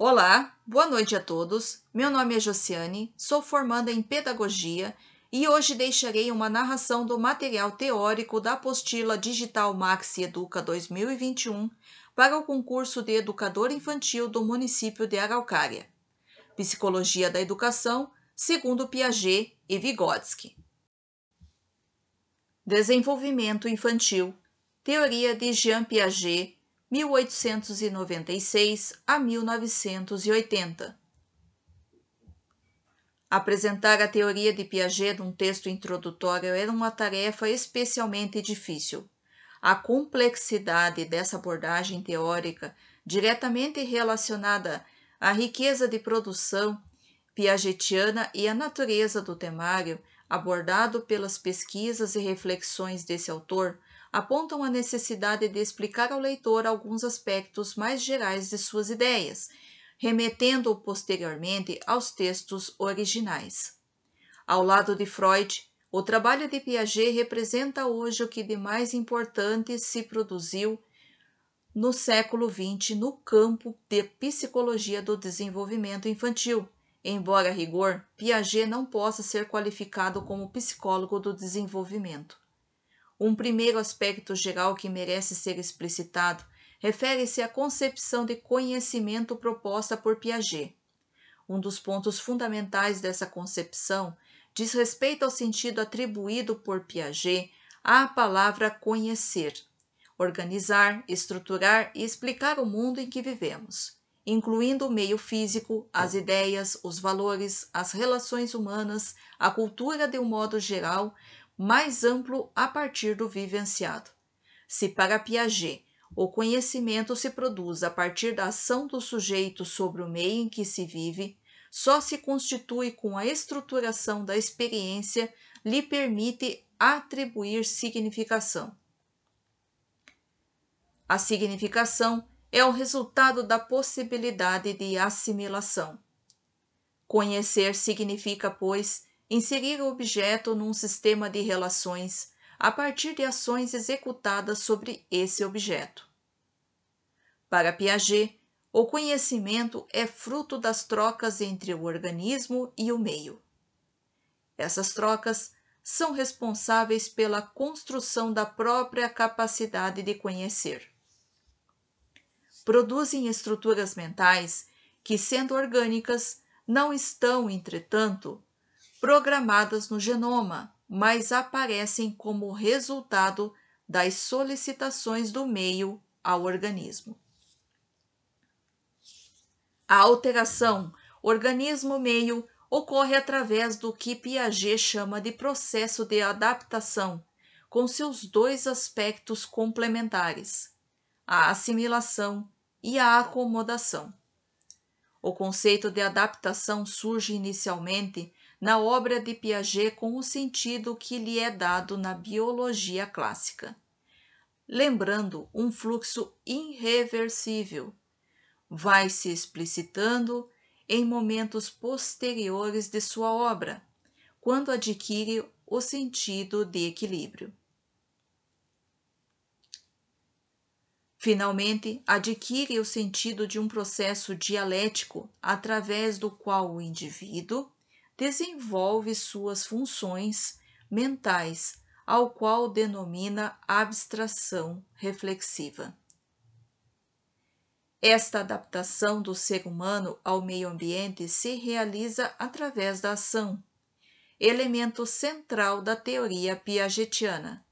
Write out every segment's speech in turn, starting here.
Olá, boa noite a todos. Meu nome é Josiane, sou formanda em Pedagogia e hoje deixarei uma narração do material teórico da apostila Digital Maxi Educa 2021 para o concurso de Educador Infantil do município de Araucária. Psicologia da Educação, segundo Piaget e Vygotsky. Desenvolvimento Infantil, Teoria de Jean Piaget, 1896 a 1980. Apresentar a teoria de Piaget num texto introdutório era uma tarefa especialmente difícil. A complexidade dessa abordagem teórica, diretamente relacionada à riqueza de produção piagetiana e à natureza do temário, abordado pelas pesquisas e reflexões desse autor, apontam a necessidade de explicar ao leitor alguns aspectos mais gerais de suas ideias, remetendo-o posteriormente aos textos originais. Ao lado de Freud, o trabalho de Piaget representa hoje o que de mais importante se produziu no século XX no campo de psicologia do desenvolvimento infantil. Embora a rigor, Piaget não possa ser qualificado como psicólogo do desenvolvimento. Um primeiro aspecto geral que merece ser explicitado refere-se à concepção de conhecimento proposta por Piaget. Um dos pontos fundamentais dessa concepção diz respeito ao sentido atribuído por Piaget à palavra conhecer, organizar, estruturar e explicar o mundo em que vivemos, incluindo o meio físico, as ideias, os valores, as relações humanas, a cultura de um modo geral, mais amplo a partir do vivenciado. Se para Piaget o conhecimento se produz a partir da ação do sujeito sobre o meio em que se vive, só se constitui com a estruturação da experiência lhe permite atribuir significação. A significação é o resultado da possibilidade de assimilação. Conhecer significa, pois, inserir o objeto num sistema de relações a partir de ações executadas sobre esse objeto. Para Piaget, o conhecimento é fruto das trocas entre o organismo e o meio. Essas trocas são responsáveis pela construção da própria capacidade de conhecer. Produzem estruturas mentais que, sendo orgânicas, não estão, entretanto, programadas no genoma, mas aparecem como resultado das solicitações do meio ao organismo. A alteração organismo-meio ocorre através do que Piaget chama de processo de adaptação, com seus dois aspectos complementares, a assimilação e a acomodação. O conceito de adaptação surge inicialmente na obra de Piaget com o sentido que lhe é dado na biologia clássica. Lembrando um fluxo irreversível, vai se explicitando em momentos posteriores de sua obra, quando adquire o sentido de equilíbrio. Finalmente, adquire o sentido de um processo dialético através do qual o indivíduo desenvolve suas funções mentais, ao qual denomina abstração reflexiva. Esta adaptação do ser humano ao meio ambiente se realiza através da ação, elemento central da teoria piagetiana,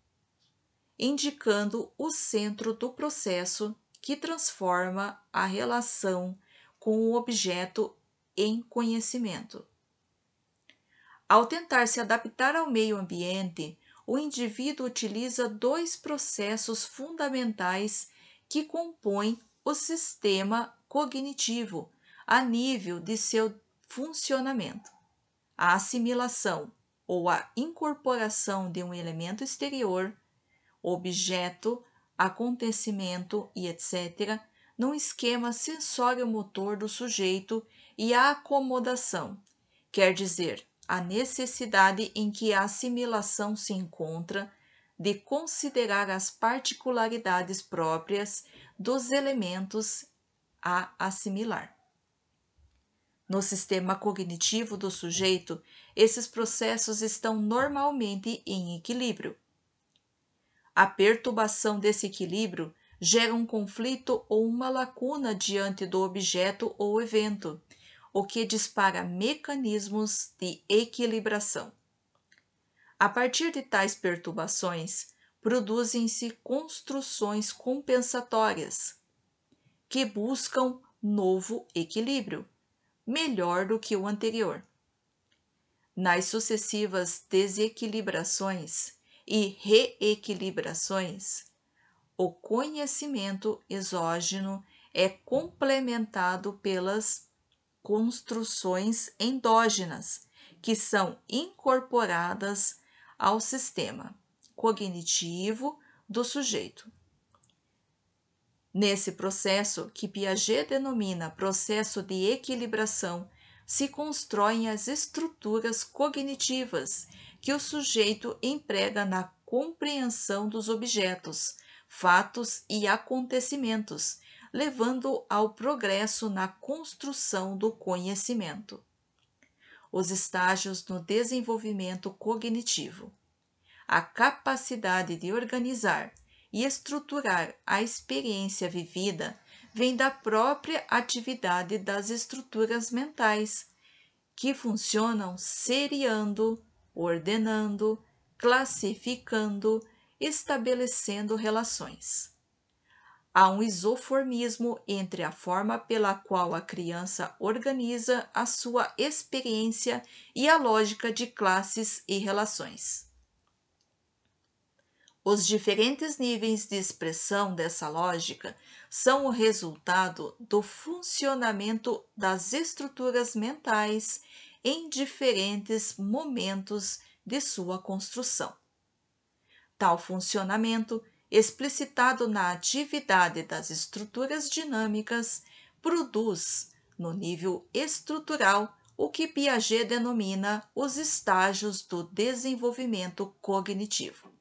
indicando o centro do processo que transforma a relação com o objeto em conhecimento. Ao tentar se adaptar ao meio ambiente, o indivíduo utiliza dois processos fundamentais que compõem o sistema cognitivo a nível de seu funcionamento: a assimilação ou a incorporação de um elemento exterior, objeto, acontecimento e etc., num esquema sensório-motor do sujeito e a acomodação, quer dizer, a necessidade em que a assimilação se encontra de considerar as particularidades próprias dos elementos a assimilar. No sistema cognitivo do sujeito, esses processos estão normalmente em equilíbrio. A perturbação desse equilíbrio gera um conflito ou uma lacuna diante do objeto ou evento, o que dispara mecanismos de equilibração. A partir de tais perturbações, produzem-se construções compensatórias que buscam novo equilíbrio, melhor do que o anterior. Nas sucessivas desequilibrações e reequilibrações, o conhecimento exógeno é complementado pelas construções endógenas, que são incorporadas ao sistema cognitivo do sujeito. Nesse processo, que Piaget denomina processo de equilibração, se constroem as estruturas cognitivas que o sujeito emprega na compreensão dos objetos, fatos e acontecimentos, levando ao progresso na construção do conhecimento. Os estágios no desenvolvimento cognitivo. A capacidade de organizar e estruturar a experiência vivida vem da própria atividade das estruturas mentais, que funcionam seriando, ordenando, classificando, estabelecendo relações. Há um isoformismo entre a forma pela qual a criança organiza a sua experiência e a lógica de classes e relações. Os diferentes níveis de expressão dessa lógica são o resultado do funcionamento das estruturas mentais em diferentes momentos de sua construção. Tal funcionamento, explicitado na atividade das estruturas dinâmicas, produz, no nível estrutural, o que Piaget denomina os estágios do desenvolvimento cognitivo.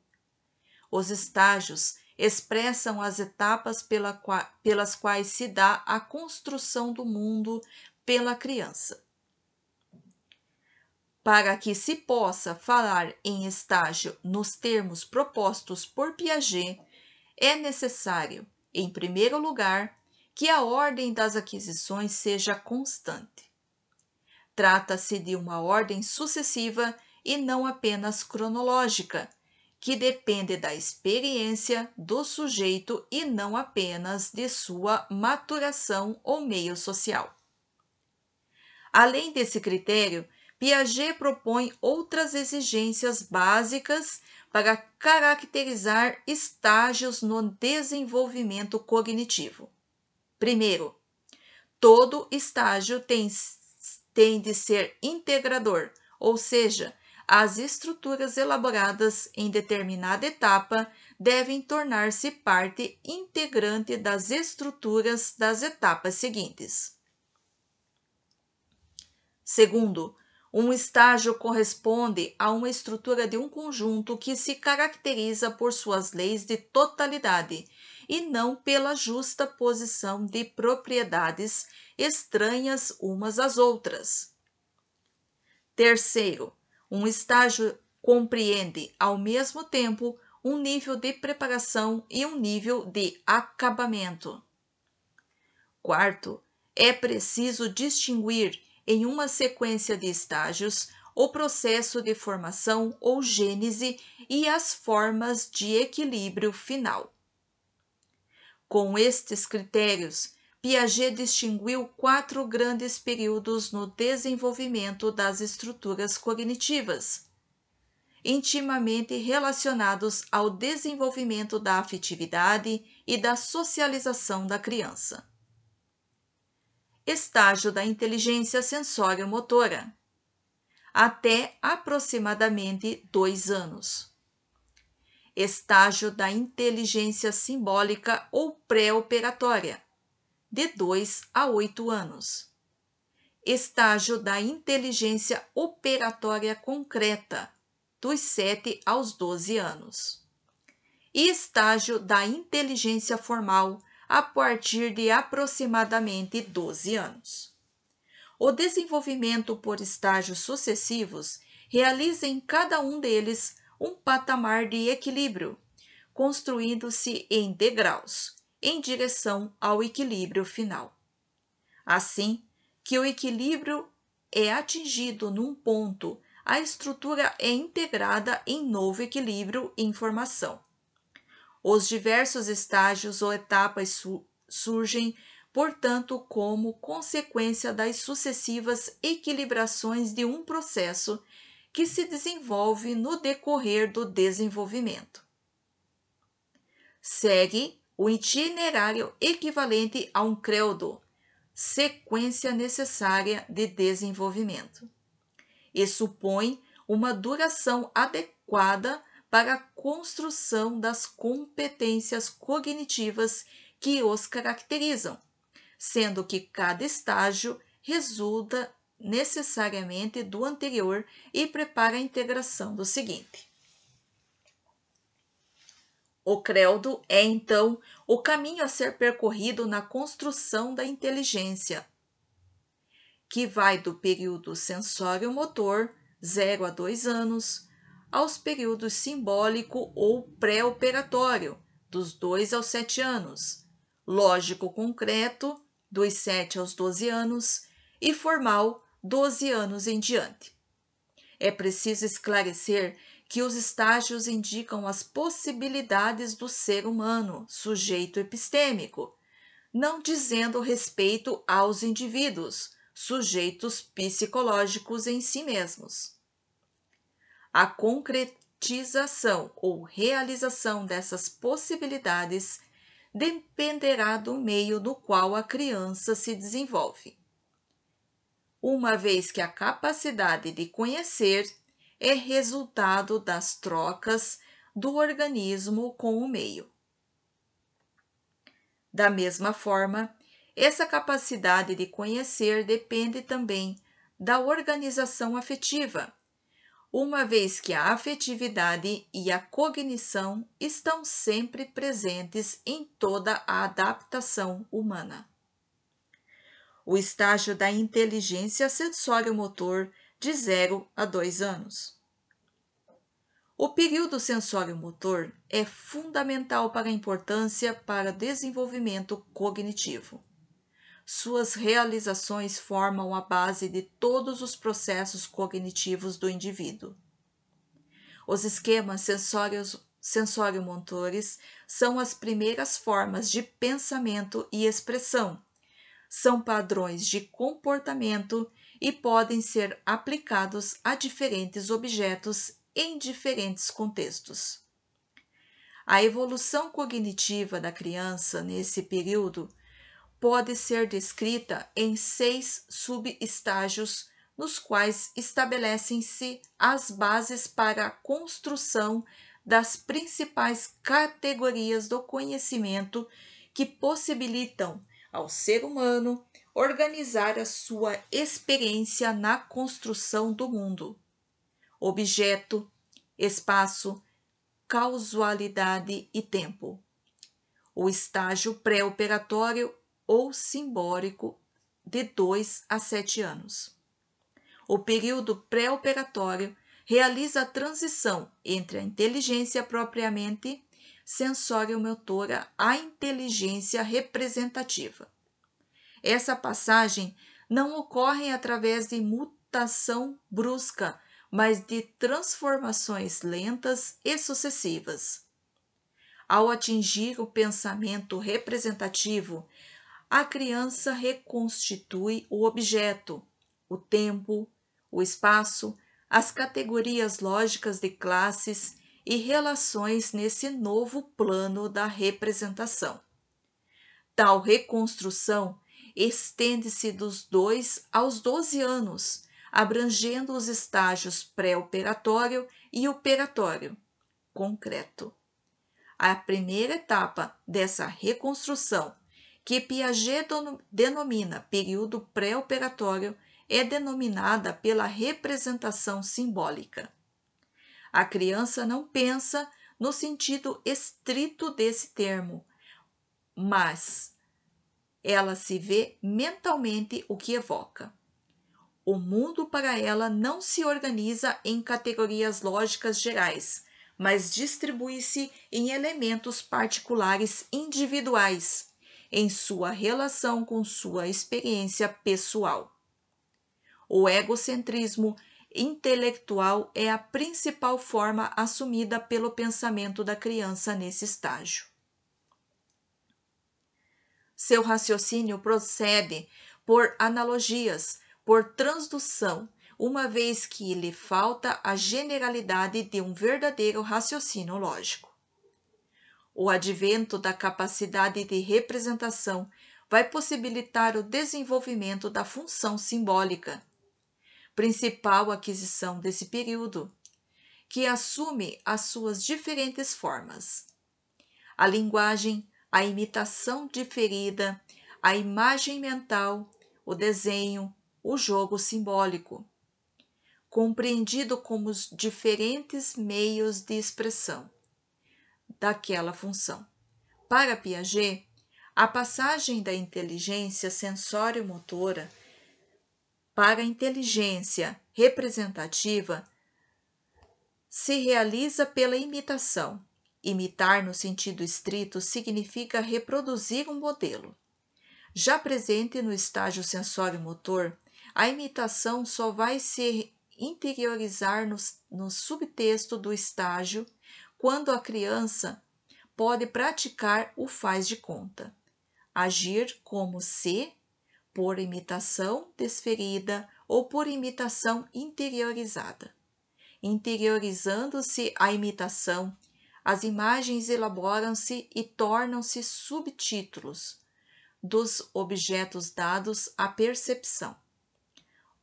Os estágios expressam as etapas pela qua, pelas quais se dá a construção do mundo pela criança. Para que se possa falar em estágio nos termos propostos por Piaget, é necessário, em primeiro lugar, que a ordem das aquisições seja constante. Trata-se de uma ordem sucessiva e não apenas cronológica, que depende da experiência do sujeito e não apenas de sua maturação ou meio social. Além desse critério, Piaget propõe outras exigências básicas para caracterizar estágios no desenvolvimento cognitivo. Primeiro, todo estágio tem, tem de ser integrador, ou seja, as estruturas elaboradas em determinada etapa devem tornar-se parte integrante das estruturas das etapas seguintes. Segundo, um estágio corresponde a uma estrutura de um conjunto que se caracteriza por suas leis de totalidade e não pela justa posição de propriedades estranhas umas às outras. Terceiro, um estágio compreende, ao mesmo tempo, um nível de preparação e um nível de acabamento. Quarto, é preciso distinguir em uma sequência de estágios o processo de formação ou gênese e as formas de equilíbrio final. Com estes critérios, Piaget distinguiu quatro grandes períodos no desenvolvimento das estruturas cognitivas, intimamente relacionados ao desenvolvimento da afetividade e da socialização da criança. Estágio da inteligência sensório-motora até aproximadamente dois anos. Estágio da inteligência simbólica ou pré-operatória de 2 a 8 anos. Estágio da inteligência operatória concreta, dos 7 aos 12 anos. E estágio da inteligência formal, a partir de aproximadamente 12 anos. O desenvolvimento por estágios sucessivos realiza em cada um deles um patamar de equilíbrio, construindo-se em degraus, em direção ao equilíbrio final. Assim que o equilíbrio é atingido num ponto, a estrutura é integrada em novo equilíbrio e informação. Os diversos estágios ou etapas su surgem, portanto, como consequência das sucessivas equilibrações de um processo que se desenvolve no decorrer do desenvolvimento. Segue o itinerário equivalente a um credo, sequência necessária de desenvolvimento, e supõe uma duração adequada para a construção das competências cognitivas que os caracterizam, sendo que cada estágio resulta necessariamente do anterior e prepara a integração do seguinte. O credo é, então, o caminho a ser percorrido na construção da inteligência, que vai do período sensório-motor, 0 a 2 anos, aos períodos simbólico ou pré-operatório, dos 2 aos 7 anos, lógico-concreto, dos 7 aos 12 anos, e formal, 12 anos em diante. É preciso esclarecer que os estágios indicam as possibilidades do ser humano, sujeito epistêmico, não dizendo respeito aos indivíduos, sujeitos psicológicos em si mesmos. A concretização ou realização dessas possibilidades dependerá do meio no qual a criança se desenvolve uma vez que a capacidade de conhecer é resultado das trocas do organismo com o meio. Da mesma forma, essa capacidade de conhecer depende também da organização afetiva, uma vez que a afetividade e a cognição estão sempre presentes em toda a adaptação humana o estágio da inteligência sensório-motor de 0 a 2 anos. O período sensório-motor é fundamental para a importância para desenvolvimento cognitivo. Suas realizações formam a base de todos os processos cognitivos do indivíduo. Os esquemas sensório-motores são as primeiras formas de pensamento e expressão são padrões de comportamento e podem ser aplicados a diferentes objetos em diferentes contextos. A evolução cognitiva da criança nesse período pode ser descrita em seis subestágios, nos quais estabelecem-se as bases para a construção das principais categorias do conhecimento que possibilitam ao ser humano organizar a sua experiência na construção do mundo. Objeto, espaço, causalidade e tempo. O estágio pré-operatório ou simbólico de 2 a 7 anos. O período pré-operatório realiza a transição entre a inteligência propriamente sensório-motora à inteligência representativa. Essa passagem não ocorre através de mutação brusca, mas de transformações lentas e sucessivas. Ao atingir o pensamento representativo, a criança reconstitui o objeto, o tempo, o espaço, as categorias lógicas de classes e relações nesse novo plano da representação. Tal reconstrução estende-se dos 2 aos 12 anos, abrangendo os estágios pré-operatório e operatório concreto. A primeira etapa dessa reconstrução, que Piaget denomina período pré-operatório, é denominada pela representação simbólica. A criança não pensa no sentido estrito desse termo, mas ela se vê mentalmente o que evoca. O mundo para ela não se organiza em categorias lógicas gerais, mas distribui-se em elementos particulares individuais, em sua relação com sua experiência pessoal. O egocentrismo intelectual é a principal forma assumida pelo pensamento da criança nesse estágio. Seu raciocínio procede por analogias, por transdução, uma vez que lhe falta a generalidade de um verdadeiro raciocínio lógico. O advento da capacidade de representação vai possibilitar o desenvolvimento da função simbólica, principal aquisição desse período, que assume as suas diferentes formas. A linguagem, a imitação diferida, a imagem mental, o desenho, o jogo simbólico, compreendido como os diferentes meios de expressão daquela função. Para Piaget, a passagem da inteligência sensório-motora para a inteligência representativa se realiza pela imitação. Imitar, no sentido estrito, significa reproduzir um modelo. Já presente no estágio sensório-motor, a imitação só vai se interiorizar no, no subtexto do estágio quando a criança pode praticar o faz de conta, agir como se por imitação desferida ou por imitação interiorizada. Interiorizando-se a imitação, as imagens elaboram-se e tornam-se subtítulos dos objetos dados à percepção.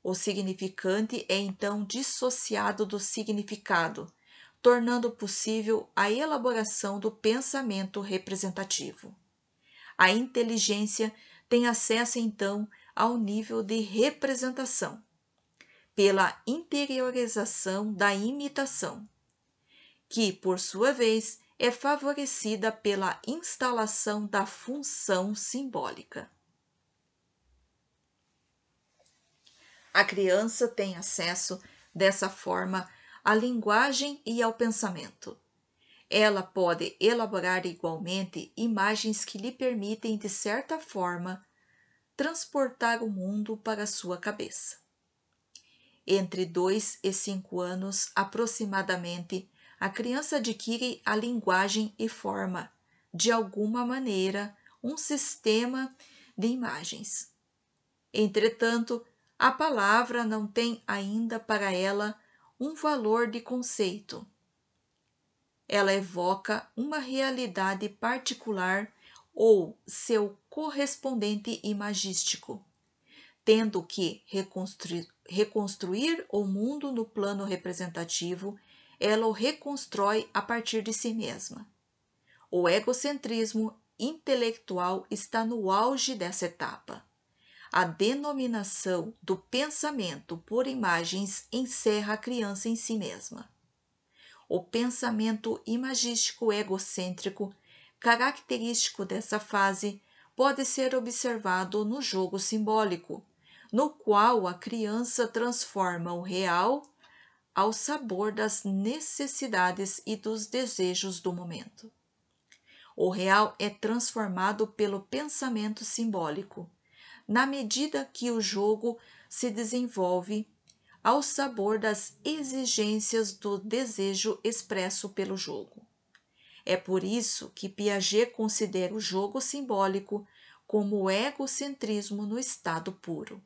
O significante é então dissociado do significado, tornando possível a elaboração do pensamento representativo. A inteligência tem acesso então ao nível de representação, pela interiorização da imitação, que, por sua vez, é favorecida pela instalação da função simbólica. A criança tem acesso, dessa forma, à linguagem e ao pensamento. Ela pode elaborar igualmente imagens que lhe permitem, de certa forma, transportar o mundo para sua cabeça. Entre dois e cinco anos, aproximadamente, a criança adquire a linguagem e forma, de alguma maneira, um sistema de imagens. Entretanto, a palavra não tem ainda para ela um valor de conceito ela evoca uma realidade particular ou seu correspondente imagístico, tendo que reconstruir, reconstruir o mundo no plano representativo, ela o reconstrói a partir de si mesma. O egocentrismo intelectual está no auge dessa etapa. A denominação do pensamento por imagens encerra a criança em si mesma o pensamento imagístico egocêntrico, característico dessa fase, pode ser observado no jogo simbólico, no qual a criança transforma o real ao sabor das necessidades e dos desejos do momento. O real é transformado pelo pensamento simbólico, na medida que o jogo se desenvolve ao sabor das exigências do desejo expresso pelo jogo. É por isso que Piaget considera o jogo simbólico como o egocentrismo no estado puro.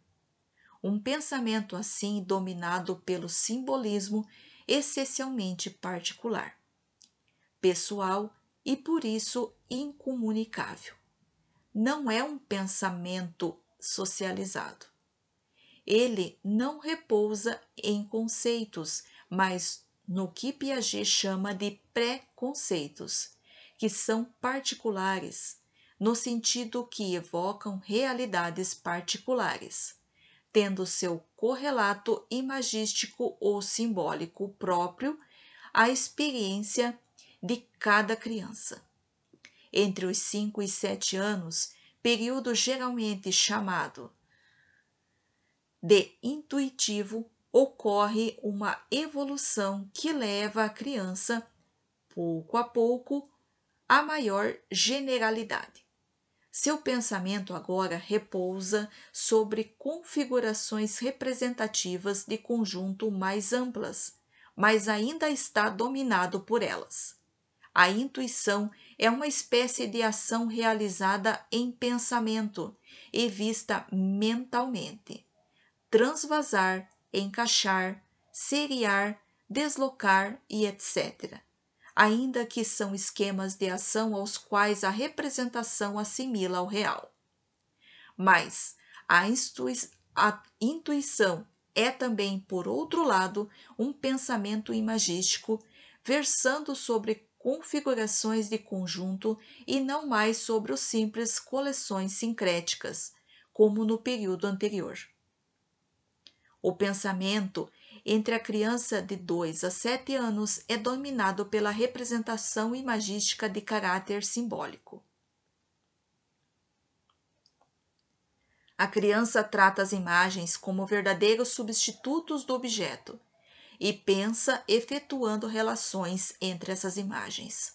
Um pensamento assim dominado pelo simbolismo essencialmente particular, pessoal e por isso incomunicável. Não é um pensamento socializado ele não repousa em conceitos, mas no que Piaget chama de pré-conceitos, que são particulares, no sentido que evocam realidades particulares, tendo seu correlato imagístico ou simbólico próprio à experiência de cada criança. Entre os 5 e 7 anos, período geralmente chamado de intuitivo ocorre uma evolução que leva a criança, pouco a pouco, a maior generalidade. Seu pensamento agora repousa sobre configurações representativas de conjunto mais amplas, mas ainda está dominado por elas. A intuição é uma espécie de ação realizada em pensamento e vista mentalmente. Transvasar, encaixar, seriar, deslocar e etc ainda que são esquemas de ação aos quais a representação assimila ao real. Mas a, a intuição é também, por outro lado, um pensamento imagístico, versando sobre configurações de conjunto e não mais sobre os simples coleções sincréticas, como no período anterior. O pensamento entre a criança de 2 a 7 anos é dominado pela representação imagística de caráter simbólico. A criança trata as imagens como verdadeiros substitutos do objeto e pensa efetuando relações entre essas imagens.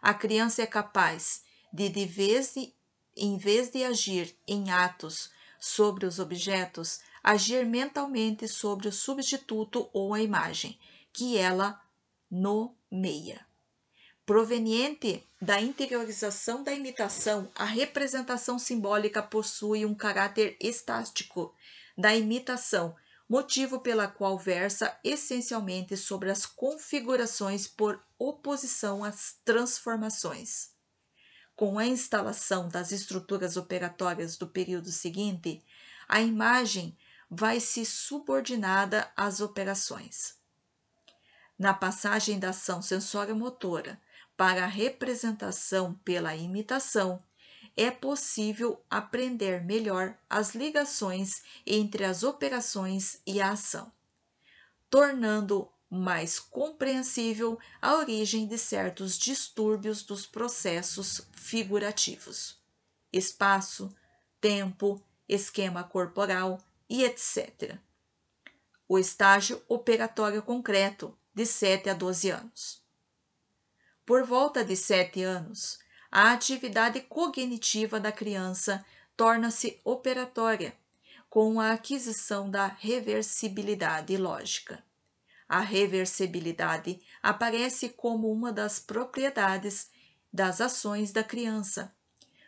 A criança é capaz de, de vez de, em vez de agir em atos sobre os objetos, agir mentalmente sobre o substituto ou a imagem que ela nomeia. Proveniente da interiorização da imitação, a representação simbólica possui um caráter estático da imitação, motivo pela qual versa essencialmente sobre as configurações por oposição às transformações. Com a instalação das estruturas operatórias do período seguinte, a imagem vai se subordinada às operações. Na passagem da ação sensório-motora para a representação pela imitação, é possível aprender melhor as ligações entre as operações e a ação, tornando mais compreensível a origem de certos distúrbios dos processos figurativos. Espaço, tempo, esquema corporal, e etc. O estágio operatório concreto, de 7 a 12 anos. Por volta de 7 anos, a atividade cognitiva da criança torna-se operatória, com a aquisição da reversibilidade lógica. A reversibilidade aparece como uma das propriedades das ações da criança,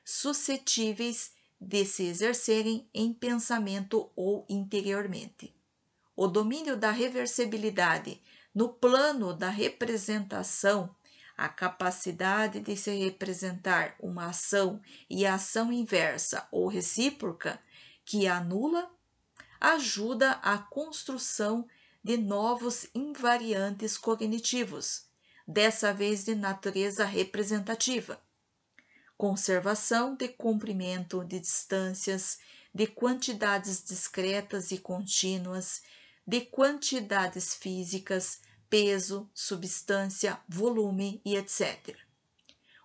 suscetíveis de se exercerem em pensamento ou interiormente. O domínio da reversibilidade no plano da representação, a capacidade de se representar uma ação e a ação inversa ou recíproca que anula, ajuda à construção de novos invariantes cognitivos, dessa vez de natureza representativa. Conservação de comprimento de distâncias, de quantidades discretas e contínuas, de quantidades físicas, peso, substância, volume e etc.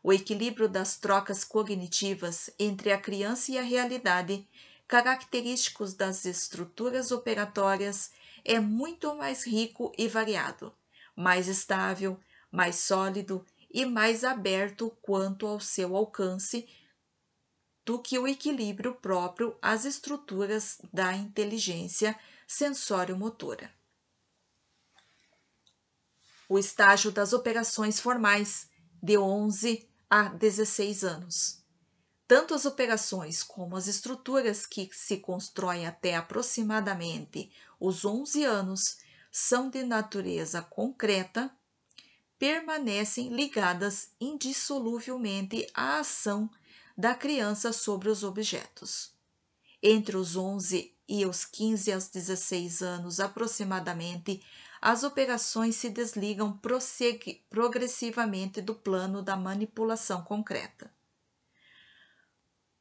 O equilíbrio das trocas cognitivas entre a criança e a realidade, característicos das estruturas operatórias, é muito mais rico e variado, mais estável, mais sólido e mais aberto quanto ao seu alcance do que o equilíbrio próprio às estruturas da inteligência sensório-motora. O estágio das operações formais, de 11 a 16 anos. Tanto as operações como as estruturas que se constroem até aproximadamente os 11 anos são de natureza concreta permanecem ligadas indissoluvelmente à ação da criança sobre os objetos. Entre os 11 e os 15 aos 16 anos aproximadamente, as operações se desligam progressivamente do plano da manipulação concreta.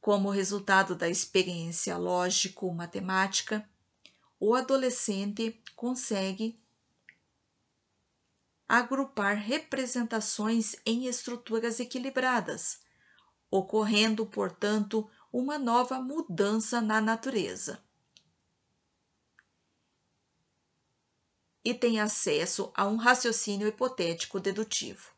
Como resultado da experiência lógico-matemática, o adolescente consegue agrupar representações em estruturas equilibradas, ocorrendo, portanto, uma nova mudança na natureza. E tem acesso a um raciocínio hipotético dedutivo.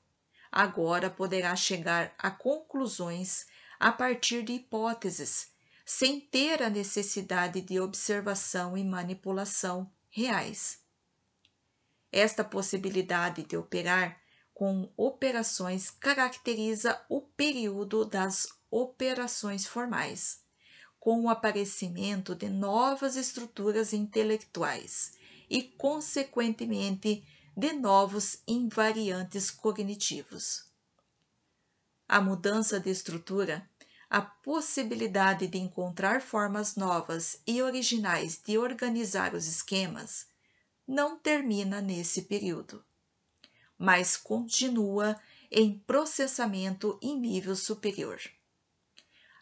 Agora poderá chegar a conclusões a partir de hipóteses, sem ter a necessidade de observação e manipulação reais. Esta possibilidade de operar com operações caracteriza o período das operações formais, com o aparecimento de novas estruturas intelectuais e, consequentemente, de novos invariantes cognitivos. A mudança de estrutura, a possibilidade de encontrar formas novas e originais de organizar os esquemas, não termina nesse período, mas continua em processamento em nível superior.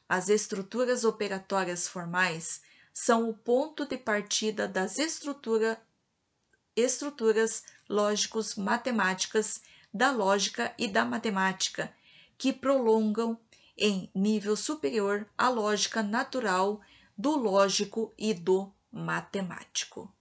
As estruturas operatórias formais são o ponto de partida das estrutura, estruturas lógicos matemáticas da lógica e da matemática, que prolongam em nível superior a lógica natural do lógico e do matemático.